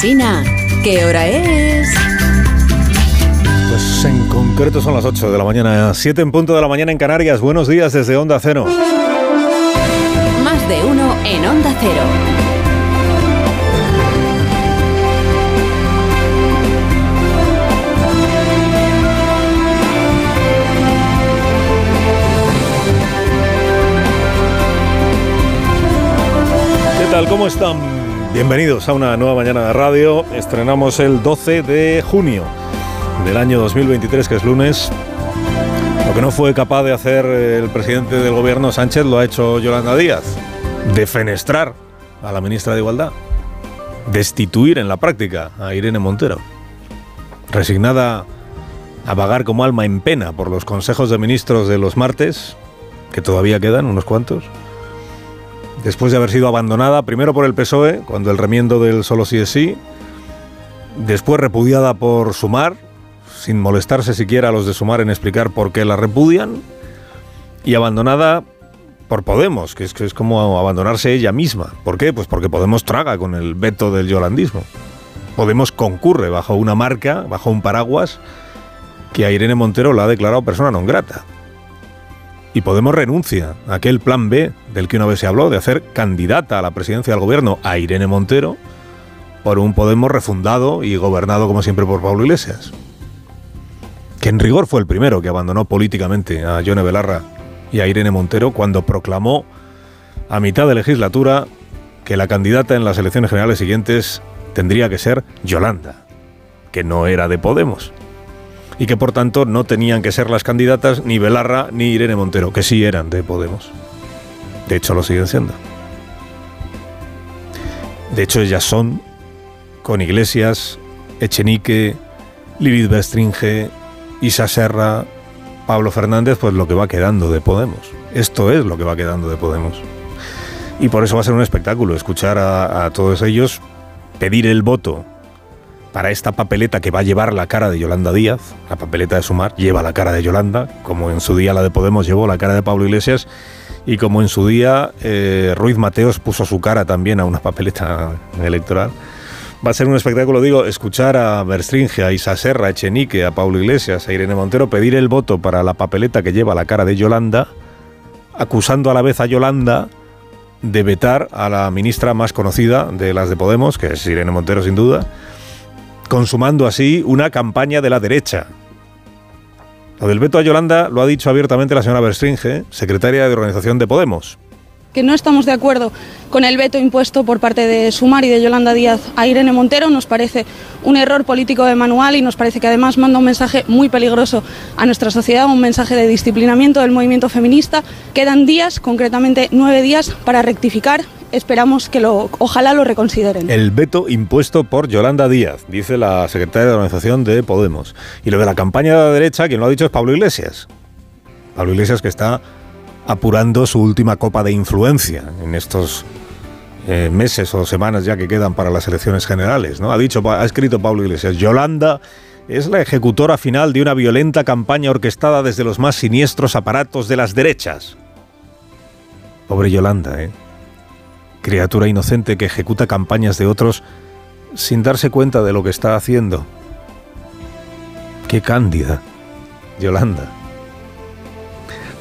Alsina, ¿qué hora es? Pues en concreto son las 8 de la mañana, 7 en punto de la mañana en Canarias. Buenos días desde Onda Cero. Más de uno en Onda Cero. ¿Qué tal? ¿Cómo están? Bienvenidos a una nueva mañana de radio. Estrenamos el 12 de junio del año 2023, que es lunes. Lo que no fue capaz de hacer el presidente del gobierno Sánchez lo ha hecho Yolanda Díaz. Defenestrar a la ministra de Igualdad. Destituir en la práctica a Irene Montero. Resignada a vagar como alma en pena por los consejos de ministros de los martes, que todavía quedan unos cuantos después de haber sido abandonada primero por el PSOE, cuando el remiendo del solo sí es sí, después repudiada por Sumar, sin molestarse siquiera a los de Sumar en explicar por qué la repudian, y abandonada por Podemos, que es, que es como abandonarse ella misma. ¿Por qué? Pues porque Podemos traga con el veto del yolandismo. Podemos concurre bajo una marca, bajo un paraguas, que a Irene Montero la ha declarado persona non grata y Podemos renuncia a aquel plan B del que una vez se habló de hacer candidata a la presidencia del gobierno a Irene Montero por un Podemos refundado y gobernado como siempre por Pablo Iglesias. Que en rigor fue el primero que abandonó políticamente a Yone Belarra y a Irene Montero cuando proclamó a mitad de legislatura que la candidata en las elecciones generales siguientes tendría que ser Yolanda, que no era de Podemos y que por tanto no tenían que ser las candidatas ni Belarra ni Irene Montero, que sí eran de Podemos. De hecho, lo siguen siendo. De hecho, ellas son, con Iglesias, Echenique, Lilith Bestringe, Isa Serra, Pablo Fernández, pues lo que va quedando de Podemos. Esto es lo que va quedando de Podemos. Y por eso va a ser un espectáculo escuchar a, a todos ellos pedir el voto para esta papeleta que va a llevar la cara de Yolanda Díaz, la papeleta de Sumar lleva la cara de Yolanda, como en su día la de Podemos llevó la cara de Pablo Iglesias, y como en su día eh, Ruiz Mateos puso su cara también a una papeleta electoral. Va a ser un espectáculo, digo, escuchar a Berstringe, a Isa Serra, a Echenique, a Pablo Iglesias, a Irene Montero pedir el voto para la papeleta que lleva la cara de Yolanda, acusando a la vez a Yolanda de vetar a la ministra más conocida de las de Podemos, que es Irene Montero sin duda, consumando así una campaña de la derecha. Lo del veto a Yolanda lo ha dicho abiertamente la señora Berstringe, secretaria de organización de Podemos. Que no estamos de acuerdo con el veto impuesto por parte de Sumar y de Yolanda Díaz a Irene Montero. Nos parece un error político de manual y nos parece que además manda un mensaje muy peligroso a nuestra sociedad, un mensaje de disciplinamiento del movimiento feminista. Quedan días, concretamente nueve días, para rectificar esperamos que lo, ojalá lo reconsideren. El veto impuesto por Yolanda Díaz, dice la secretaria de organización de Podemos. Y lo de la campaña de la derecha, quien lo ha dicho es Pablo Iglesias. Pablo Iglesias que está apurando su última copa de influencia en estos eh, meses o semanas ya que quedan para las elecciones generales. ¿no? Ha dicho, ha escrito Pablo Iglesias, Yolanda es la ejecutora final de una violenta campaña orquestada desde los más siniestros aparatos de las derechas. Pobre Yolanda, ¿eh? Criatura inocente que ejecuta campañas de otros sin darse cuenta de lo que está haciendo. Qué cándida, Yolanda.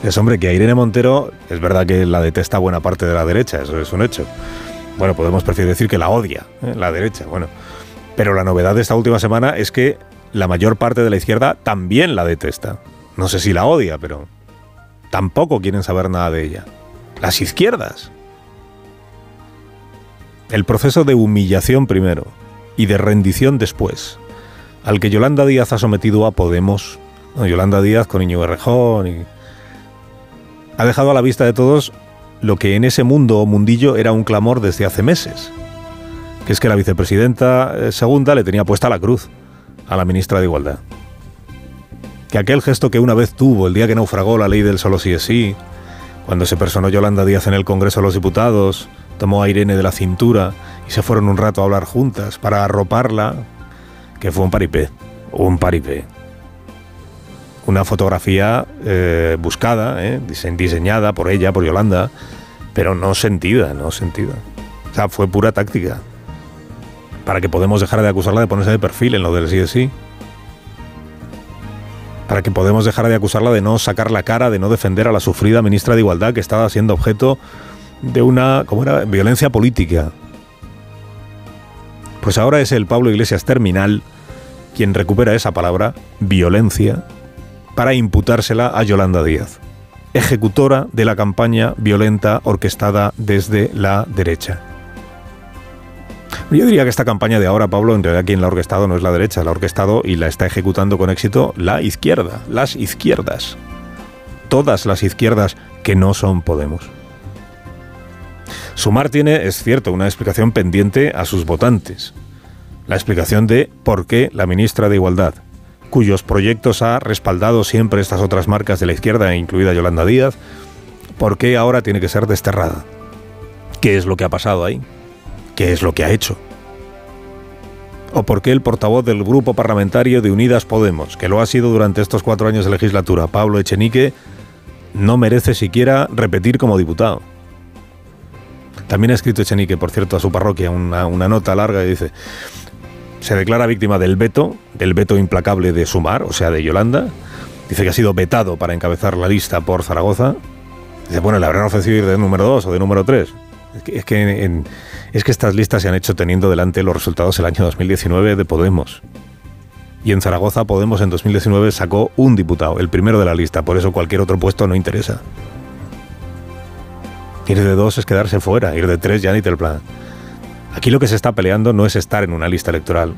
Es hombre que a Irene Montero es verdad que la detesta buena parte de la derecha, eso es un hecho. Bueno, podemos preferir decir que la odia, ¿eh? la derecha, bueno. Pero la novedad de esta última semana es que la mayor parte de la izquierda también la detesta. No sé si la odia, pero tampoco quieren saber nada de ella. Las izquierdas. El proceso de humillación primero y de rendición después, al que Yolanda Díaz ha sometido a Podemos, Yolanda Díaz con Iñigo Errejón, ha dejado a la vista de todos lo que en ese mundo o mundillo era un clamor desde hace meses, que es que la vicepresidenta eh, segunda le tenía puesta la cruz a la ministra de Igualdad. Que aquel gesto que una vez tuvo el día que naufragó la ley del solo sí es sí, cuando se personó Yolanda Díaz en el Congreso de los Diputados, tomó a Irene de la cintura y se fueron un rato a hablar juntas para arroparla, que fue un paripé, un paripé. Una fotografía eh, buscada, eh, diseñada por ella, por Yolanda, pero no sentida, no sentida. O sea, fue pura táctica. para que Podemos dejar de acusarla de ponerse de perfil en lo del sí de sí. Para que Podemos dejar de acusarla de no sacar la cara, de no defender a la sufrida ministra de Igualdad que estaba siendo objeto de una, ¿cómo era?, violencia política. Pues ahora es el Pablo Iglesias terminal quien recupera esa palabra, violencia, para imputársela a Yolanda Díaz, ejecutora de la campaña violenta orquestada desde la derecha. Yo diría que esta campaña de ahora, Pablo, en realidad quien la ha orquestado no es la derecha, la ha orquestado y la está ejecutando con éxito la izquierda, las izquierdas. Todas las izquierdas que no son Podemos. Sumar tiene, es cierto, una explicación pendiente a sus votantes. La explicación de por qué la ministra de Igualdad, cuyos proyectos ha respaldado siempre estas otras marcas de la izquierda, incluida Yolanda Díaz, por qué ahora tiene que ser desterrada. ¿Qué es lo que ha pasado ahí? ¿Qué es lo que ha hecho? ¿O por qué el portavoz del grupo parlamentario de Unidas Podemos, que lo ha sido durante estos cuatro años de legislatura, Pablo Echenique, no merece siquiera repetir como diputado? También ha escrito Echenique, por cierto, a su parroquia una, nota larga y dice, se declara víctima del veto, del veto implacable de Sumar, o sea, de Yolanda. Dice que ha sido vetado para encabezar la lista por Zaragoza. Dice, bueno, le habrán ofrecido ir de número 2 o de número 3. Es que, es que estas listas se han hecho teniendo delante los resultados del año 2019 de Podemos. Y en Zaragoza Podemos en 2019 sacó un diputado, el primero de la lista, por eso cualquier otro puesto no interesa. Ir de dos es quedarse fuera, ir de tres ya ni te el plan. Aquí lo que se está peleando no es estar en una lista electoral,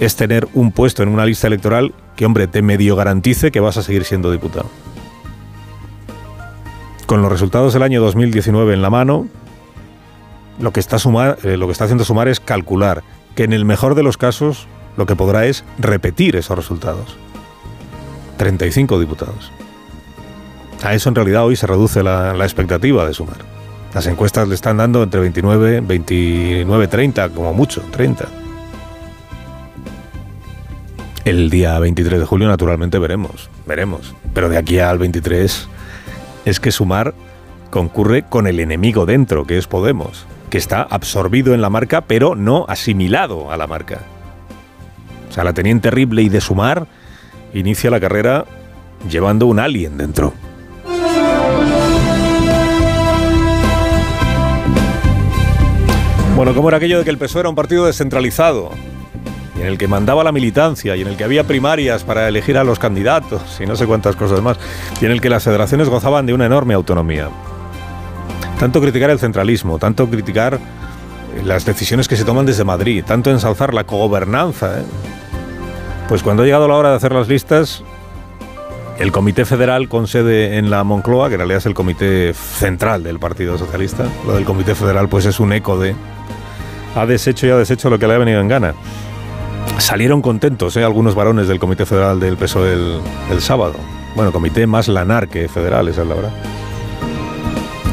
es tener un puesto en una lista electoral que, hombre, te medio garantice que vas a seguir siendo diputado. Con los resultados del año 2019 en la mano, lo que está, sumar, eh, lo que está haciendo Sumar es calcular que en el mejor de los casos lo que podrá es repetir esos resultados. 35 diputados. A eso en realidad hoy se reduce la, expectativa de sumar. Las encuestas le están dando entre 29, 29, 30, como mucho, 30. El día 23 de julio naturalmente veremos, veremos. Pero de aquí al 23 es que sumar concurre con el enemigo dentro, que es Podemos, que está absorbido en la marca pero no asimilado a la marca. O sea, la teniente terrible y de sumar inicia la carrera llevando un alien dentro. Bueno, ¿cómo era aquello de que el PSOE era un partido descentralizado? en el que mandaba la militancia y en el que había primarias para elegir a los candidatos y no sé cuántas cosas más, y en el que las federaciones gozaban de una enorme autonomía. Tanto criticar el centralismo, tanto criticar las decisiones que se toman desde Madrid, tanto ensalzar la cogobernanza, ¿eh? pues cuando ha llegado la hora de hacer las listas, el Comité Federal con sede en la Moncloa, que en realidad es el Comité Central del Partido Socialista, lo del Comité Federal pues es un eco de ha deshecho y ha deshecho lo que le ha venido en gana. Salieron contentos ¿eh? algunos varones del Comité Federal del PSOE el, sábado. Bueno, comité más lanar que federal, esa es la verdad.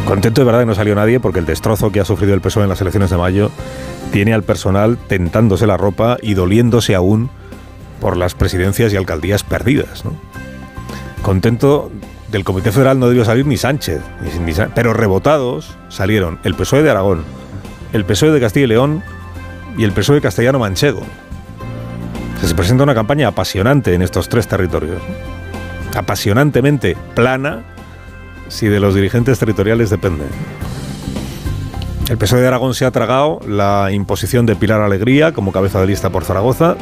Contento de verdad que no salió nadie porque el destrozo que ha sufrido el PSOE en las elecciones de mayo tiene al personal tentándose la ropa y doliéndose aún por las presidencias y alcaldías perdidas. Contento del Comité Federal no debió salir ni Sánchez, pero rebotados salieron el PSOE de Aragón, el PSOE de Castilla y León y el PSOE castellano manchego. Se presenta una campaña apasionante en estos tres territorios. Apasionantemente plana si de los dirigentes territoriales depende. El PSOE de Aragón se ha tragado la imposición de Pilar Alegría como cabeza de lista por Zaragoza.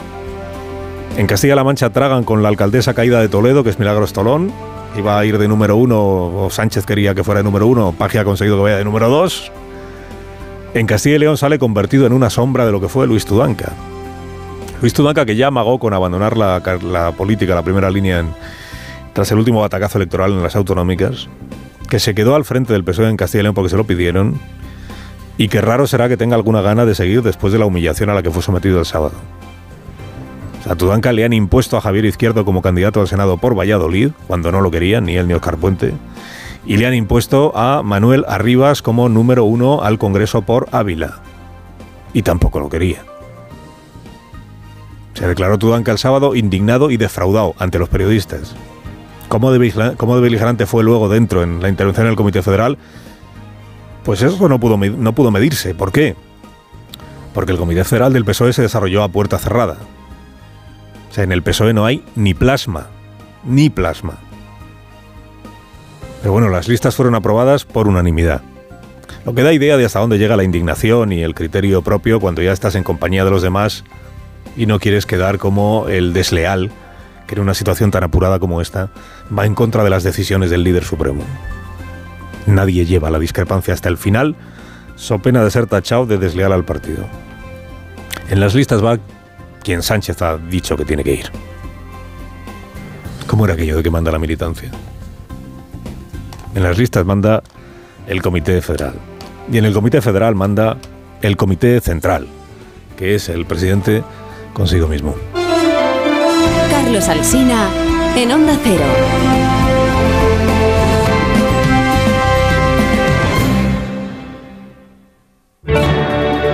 En Castilla-La Mancha tragan con la alcaldesa caída de Toledo, que es Milagros Tolón. Iba a ir de número uno, o Sánchez quería que fuera de número uno, Pagia ha conseguido que vaya de número dos. En Castilla y León sale convertido en una sombra de lo que fue Luis Tudanca. Luis Tudanca que ya amagó con abandonar la, política, la primera línea, tras el último batacazo electoral en las autonómicas, que se quedó al frente del PSOE en Castilla y León porque se lo pidieron, y que raro será que tenga alguna gana de seguir después de la humillación a la que fue sometido el sábado. A Tudanca le han impuesto a Javier Izquierdo como candidato al Senado por Valladolid, cuando no lo querían ni él ni Oscar Puente y le han impuesto a Manuel Arribas como número uno al Congreso por Ávila. Y tampoco lo quería. Se declaró Tudanca el sábado indignado y defraudado ante los periodistas. ¿Cómo de, cómo beligerante fue luego dentro en la intervención del Comité Federal? Pues eso no pudo, no pudo medirse. ¿Por qué? porque el Comité Federal del PSOE se desarrolló a puerta cerrada. O sea, en el PSOE no hay ni plasma, ni plasma. Pero bueno, las listas fueron aprobadas por unanimidad. Lo que da idea de hasta dónde llega la indignación y el criterio propio cuando ya estás en compañía de los demás y no quieres quedar como el desleal que en una situación tan apurada como esta va en contra de las decisiones del líder supremo. Nadie lleva la discrepancia hasta el final, so pena de ser tachado de desleal al partido. En las listas va quien Sánchez ha dicho que tiene que ir. ¿Cómo era aquello de que manda la militancia? En las listas manda el Comité Federal. Y en el Comité Federal manda el Comité Central, que es el presidente consigo mismo. Carlos Alsina en Onda Cero.